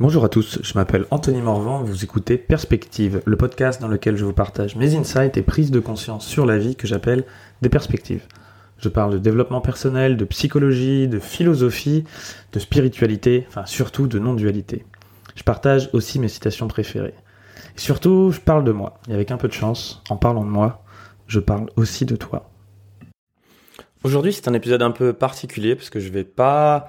Bonjour à tous, je m'appelle Anthony Morvan, vous écoutez Perspective, le podcast dans lequel je vous partage mes insights et prises de conscience sur la vie que j'appelle des perspectives. Je parle de développement personnel, de psychologie, de philosophie, de spiritualité, enfin surtout de non-dualité. Je partage aussi mes citations préférées. Et surtout, je parle de moi. Et avec un peu de chance, en parlant de moi, je parle aussi de toi. Aujourd'hui, c'est un épisode un peu particulier parce que je vais pas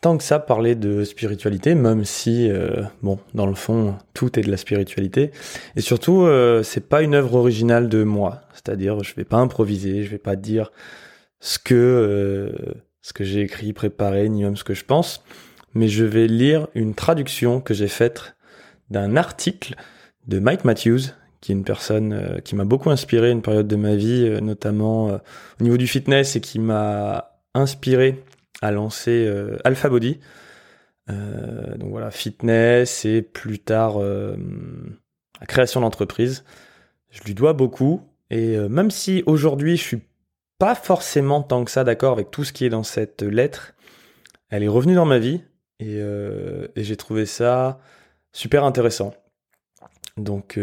tant que ça parler de spiritualité, même si, euh, bon, dans le fond, tout est de la spiritualité. Et surtout, euh, c'est pas une œuvre originale de moi. C'est-à-dire, je vais pas improviser, je vais pas dire ce que euh, ce que j'ai écrit, préparé, ni même ce que je pense, mais je vais lire une traduction que j'ai faite d'un article de Mike Matthews, qui est une personne qui m'a beaucoup inspiré une période de ma vie, notamment au niveau du fitness, et qui m'a inspiré a lancé euh, Alpha Body. Euh, donc voilà, fitness et plus tard euh, la création d'entreprise. Je lui dois beaucoup. Et même si aujourd'hui je suis pas forcément tant que ça d'accord avec tout ce qui est dans cette lettre, elle est revenue dans ma vie et, et j'ai trouvé ça super intéressant. Donc,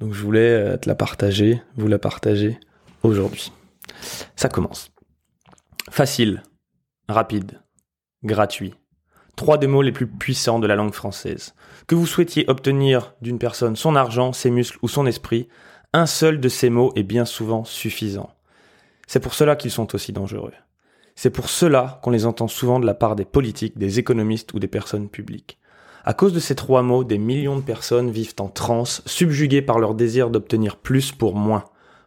donc je voulais te la partager, vous la partager aujourd'hui. Ça commence. Facile, rapide, gratuit. Trois des mots les plus puissants de la langue française. Que vous souhaitiez obtenir d'une personne son argent, ses muscles ou son esprit, un seul de ces mots est bien souvent suffisant. C'est pour cela qu'ils sont aussi dangereux. C'est pour cela qu'on les entend souvent de la part des politiques, des économistes ou des personnes publiques. À cause de ces trois mots, des millions de personnes vivent en transe, subjuguées par leur désir d'obtenir plus pour moins.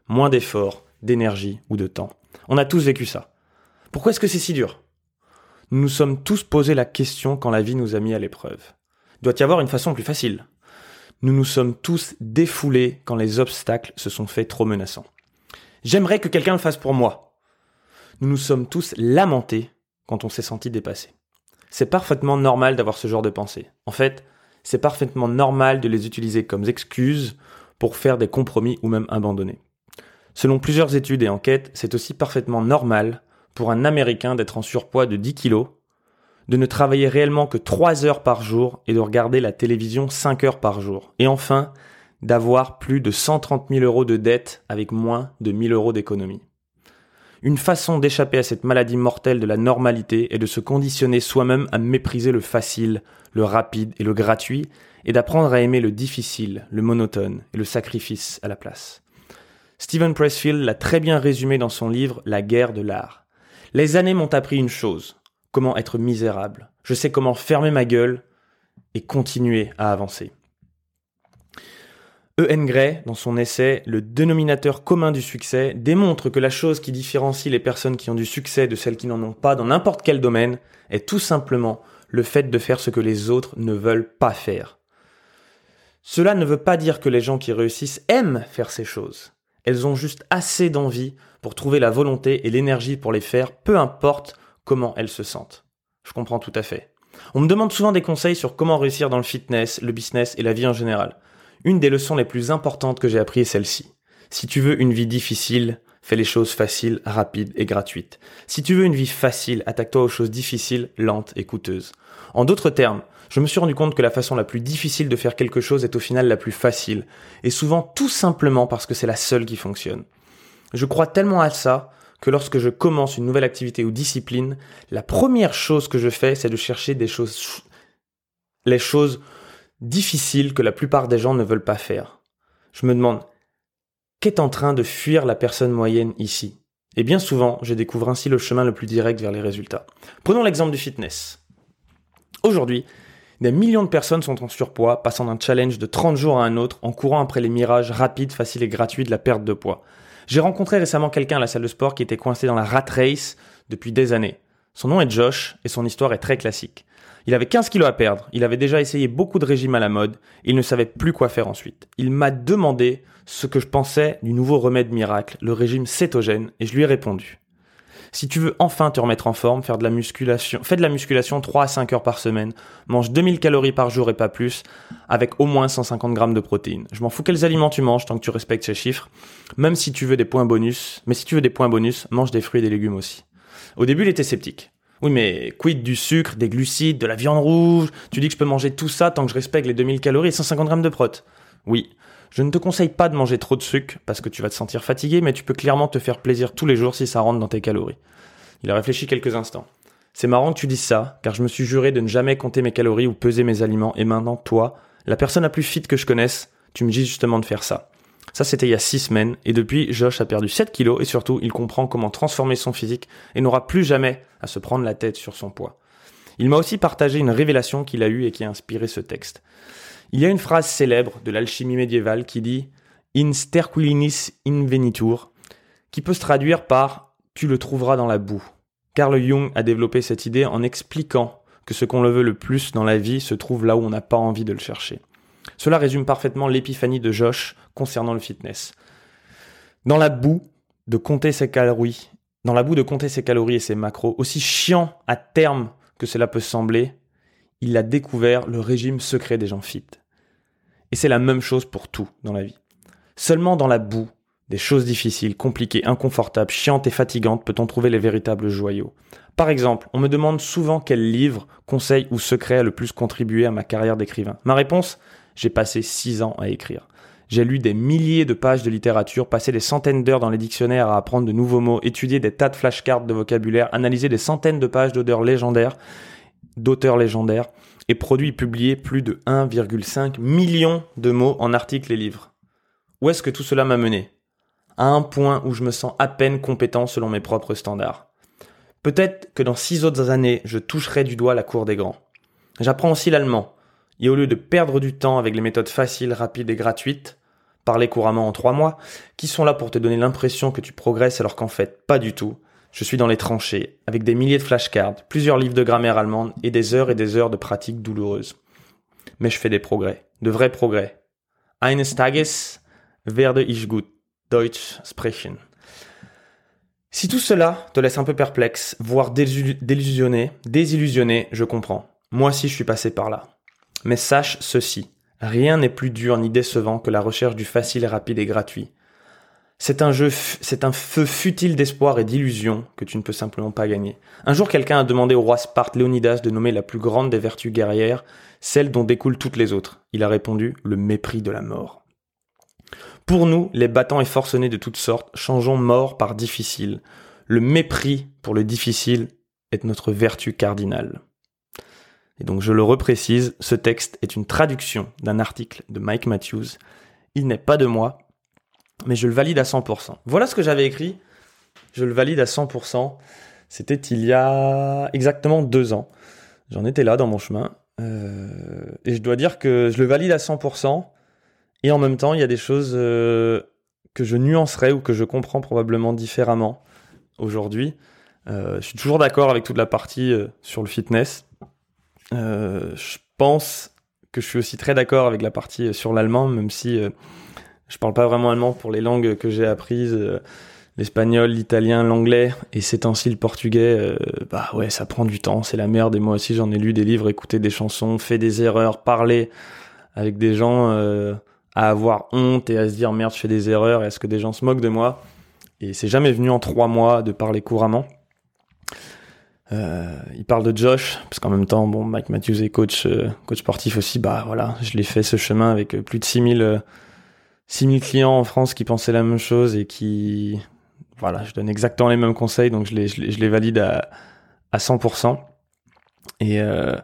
Moins d'efforts, d'énergie ou de temps. On a tous vécu ça. Pourquoi est-ce que c'est si dur? Nous nous sommes tous posé la question quand la vie nous a mis à l'épreuve. Doit y avoir une façon plus facile. Nous nous sommes tous défoulés quand les obstacles se sont faits trop menaçants. J'aimerais que quelqu'un le fasse pour moi. Nous nous sommes tous lamentés quand on s'est senti dépassé. C'est parfaitement normal d'avoir ce genre de pensée. En fait, c'est parfaitement normal de les utiliser comme excuses pour faire des compromis ou même abandonner. Selon plusieurs études et enquêtes, c'est aussi parfaitement normal pour un Américain d'être en surpoids de 10 kilos, de ne travailler réellement que 3 heures par jour et de regarder la télévision 5 heures par jour. Et enfin, d'avoir plus de 130 000 euros de dettes avec moins de 1000 euros d'économie. Une façon d'échapper à cette maladie mortelle de la normalité est de se conditionner soi-même à mépriser le facile, le rapide et le gratuit, et d'apprendre à aimer le difficile, le monotone et le sacrifice à la place. Stephen Pressfield l'a très bien résumé dans son livre La guerre de l'art. Les années m'ont appris une chose, comment être misérable. Je sais comment fermer ma gueule et continuer à avancer. E.N. Gray, dans son essai Le dénominateur commun du succès, démontre que la chose qui différencie les personnes qui ont du succès de celles qui n'en ont pas dans n'importe quel domaine est tout simplement le fait de faire ce que les autres ne veulent pas faire. Cela ne veut pas dire que les gens qui réussissent aiment faire ces choses. Elles ont juste assez d'envie pour trouver la volonté et l'énergie pour les faire, peu importe comment elles se sentent. Je comprends tout à fait. On me demande souvent des conseils sur comment réussir dans le fitness, le business et la vie en général. Une des leçons les plus importantes que j'ai appris est celle-ci. Si tu veux une vie difficile, fais les choses faciles, rapides et gratuites. Si tu veux une vie facile, attaque-toi aux choses difficiles, lentes et coûteuses. En d'autres termes, je me suis rendu compte que la façon la plus difficile de faire quelque chose est au final la plus facile, et souvent tout simplement parce que c'est la seule qui fonctionne. Je crois tellement à ça que lorsque je commence une nouvelle activité ou discipline, la première chose que je fais, c'est de chercher des choses, les choses difficiles que la plupart des gens ne veulent pas faire. Je me demande, qu'est en train de fuir la personne moyenne ici? Et bien souvent, je découvre ainsi le chemin le plus direct vers les résultats. Prenons l'exemple du fitness. Aujourd'hui, des millions de personnes sont en surpoids, passant d'un challenge de 30 jours à un autre en courant après les mirages rapides, faciles et gratuits de la perte de poids. J'ai rencontré récemment quelqu'un à la salle de sport qui était coincé dans la rat race depuis des années. Son nom est Josh et son histoire est très classique. Il avait 15 kilos à perdre, il avait déjà essayé beaucoup de régimes à la mode, il ne savait plus quoi faire ensuite. Il m'a demandé ce que je pensais du nouveau remède miracle, le régime cétogène, et je lui ai répondu. Si tu veux enfin te remettre en forme, faire de la musculation, fais de la musculation 3 à 5 heures par semaine, mange 2000 calories par jour et pas plus, avec au moins 150 grammes de protéines. Je m'en fous quels aliments tu manges tant que tu respectes ces chiffres, même si tu veux des points bonus, mais si tu veux des points bonus, mange des fruits et des légumes aussi. Au début, il était sceptique. Oui, mais quid du sucre, des glucides, de la viande rouge? Tu dis que je peux manger tout ça tant que je respecte les 2000 calories et 150 grammes de prot. Oui. Je ne te conseille pas de manger trop de sucre parce que tu vas te sentir fatigué, mais tu peux clairement te faire plaisir tous les jours si ça rentre dans tes calories. Il a réfléchi quelques instants. C'est marrant que tu dises ça, car je me suis juré de ne jamais compter mes calories ou peser mes aliments, et maintenant, toi, la personne la plus fit que je connaisse, tu me dis justement de faire ça. Ça, c'était il y a six semaines, et depuis, Josh a perdu 7 kilos, et surtout, il comprend comment transformer son physique, et n'aura plus jamais à se prendre la tête sur son poids. Il m'a aussi partagé une révélation qu'il a eue et qui a inspiré ce texte. Il y a une phrase célèbre de l'alchimie médiévale qui dit In sterquilinis invenitur, qui peut se traduire par Tu le trouveras dans la boue. Carl Jung a développé cette idée en expliquant que ce qu'on le veut le plus dans la vie se trouve là où on n'a pas envie de le chercher. Cela résume parfaitement l'épiphanie de Josh concernant le fitness. Dans la boue de compter ses calories, dans la boue de compter ses calories et ses macros, aussi chiant à terme que cela peut sembler, il a découvert le régime secret des gens fit. Et c'est la même chose pour tout dans la vie. Seulement dans la boue, des choses difficiles, compliquées, inconfortables, chiantes et fatigantes peut-on trouver les véritables joyaux. Par exemple, on me demande souvent quel livre, conseil ou secret a le plus contribué à ma carrière d'écrivain. Ma réponse J'ai passé six ans à écrire. J'ai lu des milliers de pages de littérature, passé des centaines d'heures dans les dictionnaires à apprendre de nouveaux mots, étudié des tas de flashcards de vocabulaire, analysé des centaines de pages d'odeurs légendaires, d'auteurs légendaires, et produit et publié plus de 1,5 million de mots en articles et livres. Où est-ce que tout cela m'a mené? À un point où je me sens à peine compétent selon mes propres standards. Peut-être que dans six autres années, je toucherai du doigt la cour des grands. J'apprends aussi l'allemand, et au lieu de perdre du temps avec les méthodes faciles, rapides et gratuites, parler couramment en trois mois, qui sont là pour te donner l'impression que tu progresses alors qu'en fait pas du tout, je suis dans les tranchées, avec des milliers de flashcards, plusieurs livres de grammaire allemande et des heures et des heures de pratiques douloureuses. Mais je fais des progrès, de vrais progrès. Eines Tages werde ich gut Deutsch sprechen. Si tout cela te laisse un peu perplexe, voire désillusionné, désillusionné, je comprends. Moi aussi je suis passé par là. Mais sache ceci, rien n'est plus dur ni décevant que la recherche du facile, rapide et gratuit. C'est un jeu, c'est un feu futile d'espoir et d'illusion que tu ne peux simplement pas gagner. Un jour, quelqu'un a demandé au roi Sparte Léonidas de nommer la plus grande des vertus guerrières, celle dont découlent toutes les autres. Il a répondu le mépris de la mort. Pour nous, les battants et forcenés de toutes sortes, changeons mort par difficile. Le mépris pour le difficile est notre vertu cardinale. Et donc je le reprécise, ce texte est une traduction d'un article de Mike Matthews. Il n'est pas de moi, mais je le valide à 100%. Voilà ce que j'avais écrit. Je le valide à 100%. C'était il y a exactement deux ans. J'en étais là dans mon chemin. Euh, et je dois dire que je le valide à 100%. Et en même temps, il y a des choses euh, que je nuancerais ou que je comprends probablement différemment aujourd'hui. Euh, je suis toujours d'accord avec toute la partie sur le fitness. je pense que je suis aussi très d'accord avec la partie sur l'allemand, même si je parle pas vraiment allemand pour les langues que j'ai apprises, euh, l'espagnol, l'italien, l'anglais, et c'est ainsi le portugais. Euh, bah ouais, ça prend du temps, c'est la merde. Et moi aussi, j'en ai lu des livres, écouté des chansons, fait des erreurs, parlé avec des gens, euh, à avoir honte et à se dire merde, je fais des erreurs, est-ce que des gens se moquent de moi? Et c'est jamais venu en trois mois de parler couramment. Il parle de Josh, parce qu'en même temps, bon, Mike Matthews est coach, coach sportif aussi. Bah voilà, je l'ai fait ce chemin avec plus de 6000 6000 clients en France qui pensaient la même chose et qui, voilà, je donne exactement les mêmes conseils, donc je les, je les, valide à, à 100%. Et, euh,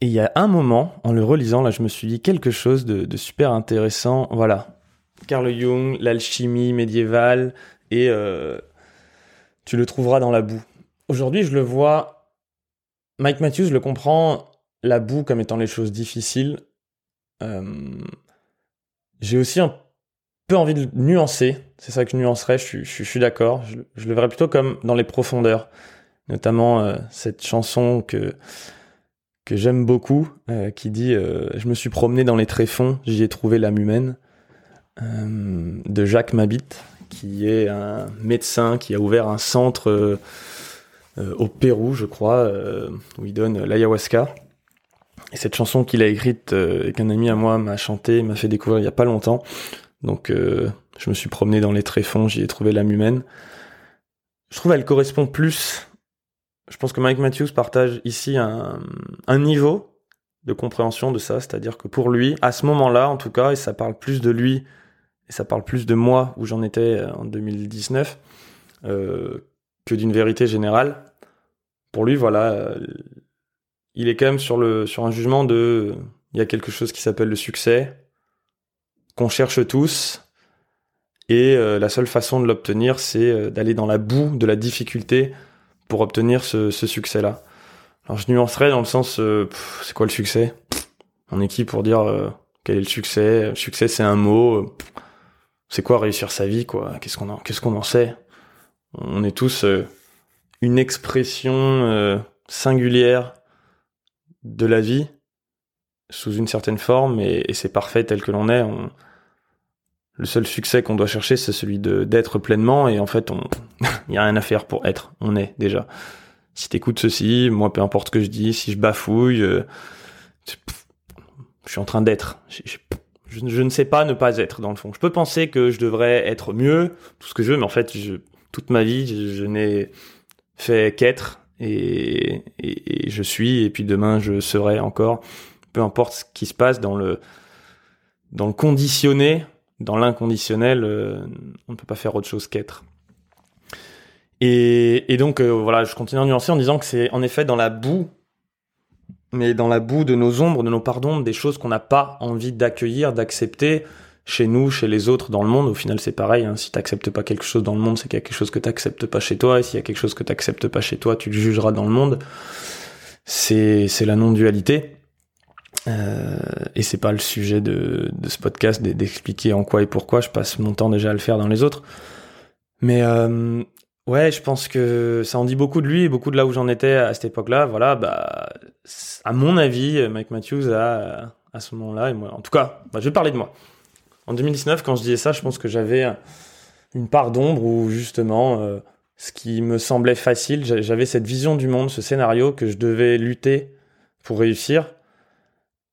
et il y a un moment, en le relisant, là, je me suis dit quelque chose de, de super intéressant. Voilà. Carl Jung, l'alchimie médiévale, et euh, tu le trouveras dans la boue. Aujourd'hui, je le vois, Mike Matthews le comprend, la boue comme étant les choses difficiles. Euh, j'ai aussi un peu envie de nuancer. C'est ça que je nuancerais. Je, suis d'accord. Je, le verrais plutôt comme dans les profondeurs, notamment euh, cette chanson que que j'aime beaucoup, euh, qui dit euh, Je me suis promené dans les tréfonds, j'y ai trouvé l'âme humaine, de Jacques Mabit, qui est un médecin qui a ouvert un centre au Pérou, je crois, où il donne l'ayahuasca. Et cette chanson qu'il a écrite euh, et qu'un ami à moi m'a chanté, m'a fait découvrir il y a pas longtemps. Donc euh, je me suis promené dans les tréfonds, j'y ai trouvé l'âme humaine. Je trouve elle correspond plus je pense que Mike Matthews partage ici un, niveau de compréhension de ça, c'est-à-dire que pour lui, à ce moment-là, en tout cas, et ça parle plus de lui, et ça parle plus de moi où j'en étais en 2019, euh, que d'une vérité générale. Pour lui, voilà, euh, il est quand même sur un jugement de, il y a quelque chose qui s'appelle le succès, qu'on cherche tous, et euh, la seule façon de l'obtenir, c'est euh, d'aller dans la boue de la difficulté pour obtenir ce, succès-là. Alors je nuancerais dans le sens, euh, c'est quoi le succès? On est qui pour dire quel est le succès? Le succès, c'est un mot. c'est quoi réussir sa vie, quoi? Qu'est-ce qu'on en sait? On est tous une expression singulière de la vie sous une certaine forme et, c'est parfait tel que l'on est. On, le seul succès qu'on doit chercher, c'est celui de d'être pleinement. Et en fait, on, il y a rien à faire pour être. On est déjà. Si t'écoutes ceci, moi, peu importe ce que je dis, si je bafouille, euh, je suis en train d'être. Je, je, ne sais pas ne pas être dans le fond. Je peux penser que je devrais être mieux, tout ce que je veux, mais en fait, toute ma vie, je n'ai fait qu'être et, je suis. Et puis demain, je serai encore. Peu importe ce qui se passe dans le dans le conditionné dans l'inconditionnel, euh, on ne peut pas faire autre chose qu'être. Et, et, donc euh, voilà, je continue à nuancer en disant que c'est en effet dans la boue, mais dans la boue de nos ombres, de nos pardons, des choses qu'on n'a pas envie d'accueillir, d'accepter chez nous, chez les autres, dans le monde. Au final, c'est pareil. Hein. Si t'acceptes pas quelque chose dans le monde, c'est qu'il y a quelque chose que t'acceptes pas chez toi. Et s'il y a quelque chose que t'acceptes pas chez toi, tu le jugeras dans le monde. C'est c'est la non-dualité. Euh, et c'est pas le sujet de, ce podcast d'expliquer en quoi et pourquoi. Je passe mon temps déjà à le faire dans les autres. Mais euh, ouais, je pense que ça en dit beaucoup de lui et beaucoup de là où j'en étais à cette époque-là. Voilà, bah, à mon avis, Mike Matthews a à ce moment-là et moi, en tout cas, bah, je vais parler de moi. En 2019, quand je disais ça, je pense que j'avais une part d'ombre où justement, euh, ce qui me semblait facile, j'avais cette vision du monde, ce scénario que je devais lutter pour réussir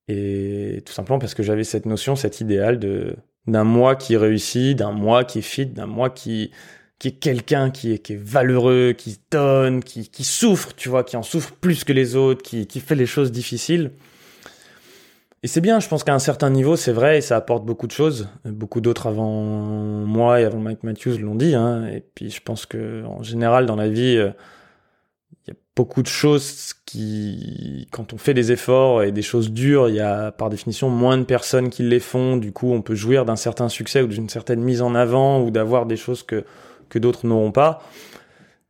et tout simplement parce que j'avais cette notion, cet idéal de d'un moi qui réussit, d'un moi qui est fit, d'un moi qui qui est quelqu'un qui est, qui est valeureux, qui donne, qui, qui souffre, tu vois, qui en souffre plus que les autres, qui, qui fait les choses difficiles. Et c'est bien, je pense qu'à un certain niveau, c'est vrai, et ça apporte beaucoup de choses. Beaucoup d'autres avant moi et avant Mike Matthews l'ont dit. Hein. Et puis je pense que en général, dans la vie, euh, il y a beaucoup de choses qui, quand on fait des efforts et des choses dures, il y a par définition moins de personnes qui les font. Du coup, on peut jouir d'un certain succès ou d'une certaine mise en avant ou d'avoir des choses que, que d'autres n'auront pas.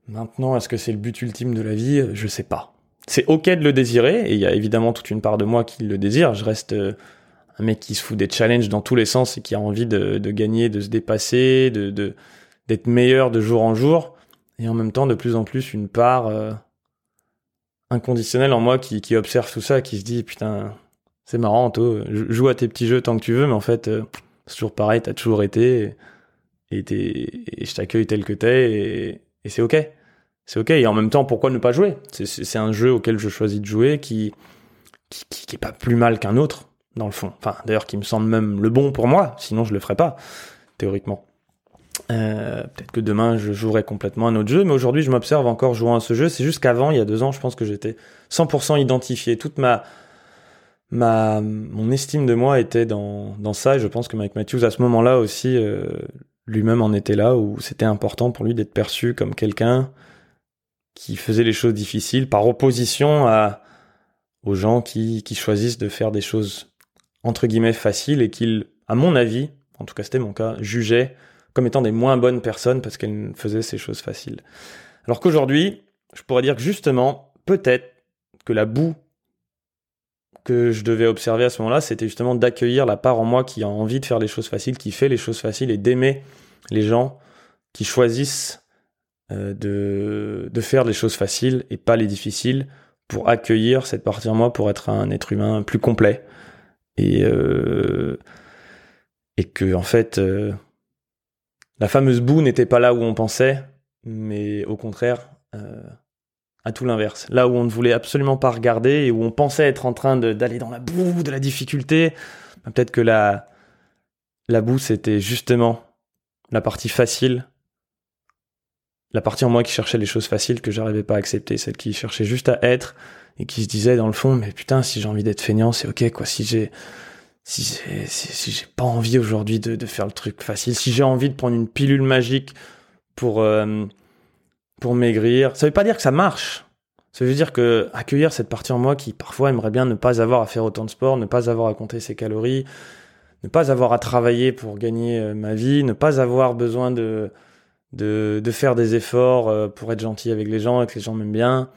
Maintenant, est-ce que c'est le but ultime de la vie? Je sais pas. C'est ok de le désirer et il y a évidemment toute une part de moi qui le désire. Je reste euh, un mec qui se fout des challenges dans tous les sens et qui a envie de, gagner, de se dépasser, de, d'être meilleur de jour en jour et en même temps de plus en plus une part euh, inconditionnelle en moi qui, observe tout ça, qui se dit putain c'est marrant, toi, joue à tes petits jeux tant que tu veux, mais en fait euh, c'est toujours pareil, t'as toujours été et, je t'accueille tel que t'es et c'est ok, c'est ok. Et en même temps, pourquoi ne pas jouer? C'est un jeu auquel je choisis de jouer qui qui, qui, est pas plus mal qu'un autre dans le fond. Enfin d'ailleurs qui me semble même le bon pour moi, sinon je le ferais pas théoriquement. Euh, peut-être que demain je jouerai complètement un autre jeu, mais aujourd'hui je m'observe encore jouant à ce jeu. C'est juste qu'avant, il y a deux ans, je pense que j'étais 100% identifié. Toute ma ma mon estime de moi était dans dans ça. Et je pense que Mike Matthews à ce moment-là aussi euh, lui-même en était là où c'était important pour lui d'être perçu comme quelqu'un qui faisait les choses difficiles par opposition à aux gens qui qui choisissent de faire des choses entre guillemets faciles et qu'il, à mon avis, en tout cas c'était mon cas, jugeait comme étant des moins bonnes personnes parce qu'elles faisaient ces choses faciles. Alors qu'aujourd'hui, je pourrais dire que justement, peut-être que la boue que je devais observer à ce moment-là, c'était justement d'accueillir la part en moi qui a envie de faire les choses faciles, qui fait les choses faciles et d'aimer les gens qui choisissent de, de faire les choses faciles et pas les difficiles pour accueillir cette partie en moi pour être un être humain plus complet et euh, et que en fait euh, la fameuse boue n'était pas là où on pensait, mais au contraire, euh, à tout l'inverse. Là où on ne voulait absolument pas regarder et où on pensait être en train d'aller dans la boue de la difficulté, bah, peut-être que la, la boue, c'était justement la partie facile la partie en moi qui cherchait les choses faciles que j'arrivais pas à accepter, celle qui cherchait juste à être et qui se disait dans le fond, mais putain, si j'ai envie d'être feignant, c'est ok, quoi. Si j'ai, si j'ai, pas envie aujourd'hui de, de, faire le truc facile, si j'ai envie de prendre une pilule magique pour, euh, pour maigrir, ça veut pas dire que ça marche. Ça veut dire que accueillir cette partie en moi qui parfois aimerait bien ne pas avoir à faire autant de sport, ne pas avoir à compter ses calories, ne pas avoir à travailler pour gagner euh, ma vie, ne pas avoir besoin de, de, de faire des efforts euh, pour être gentil avec les gens et que les gens m'aiment bien.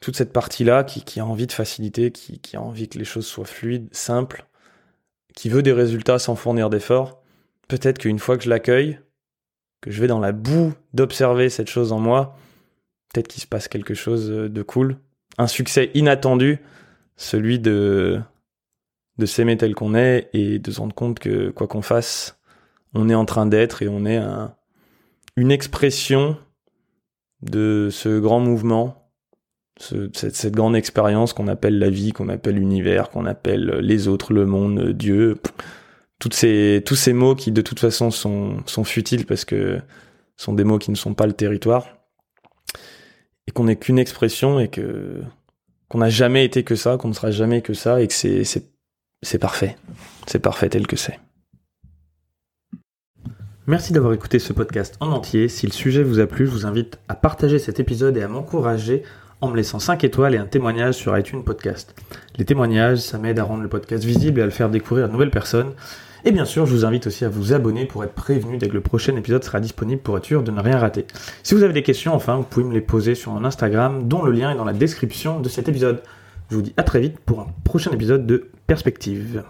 Toute cette partie-là qui, qui a envie de faciliter, qui, qui a envie que les choses soient fluides, simples, qui veut des résultats sans fournir d'efforts. Peut-être qu'une fois que je l'accueille, que je vais dans la boue d'observer cette chose en moi, peut-être qu'il se passe quelque chose de cool. Un succès inattendu, celui de, de s'aimer tel qu'on est et de se rendre compte que quoi qu'on fasse, on est en train d'être et on est un, une expression de ce grand mouvement, cette, grande expérience qu'on appelle la vie, qu'on appelle l'univers, qu'on appelle les autres, le monde, Dieu. Toutes ces, tous ces mots qui de toute façon sont, sont futiles parce que sont des mots qui ne sont pas le territoire et qu'on n'est qu'une expression et que qu'on n'a jamais été que ça, qu'on ne sera jamais que ça et que c'est c'est parfait, c'est parfait tel que c'est. Merci d'avoir écouté ce podcast en entier. Si le sujet vous a plu, je vous invite à partager cet épisode et à m'encourager en me laissant 5 étoiles et un témoignage sur iTunes Podcast. Les témoignages, ça m'aide à rendre le podcast visible et à le faire découvrir à de nouvelles personnes. Et bien sûr, je vous invite aussi à vous abonner pour être prévenu dès que le prochain épisode sera disponible pour être sûr de ne rien rater. Si vous avez des questions, enfin, vous pouvez me les poser sur mon Instagram, dont le lien est dans la description de cet épisode. Je vous dis à très vite pour un prochain épisode de Perspective.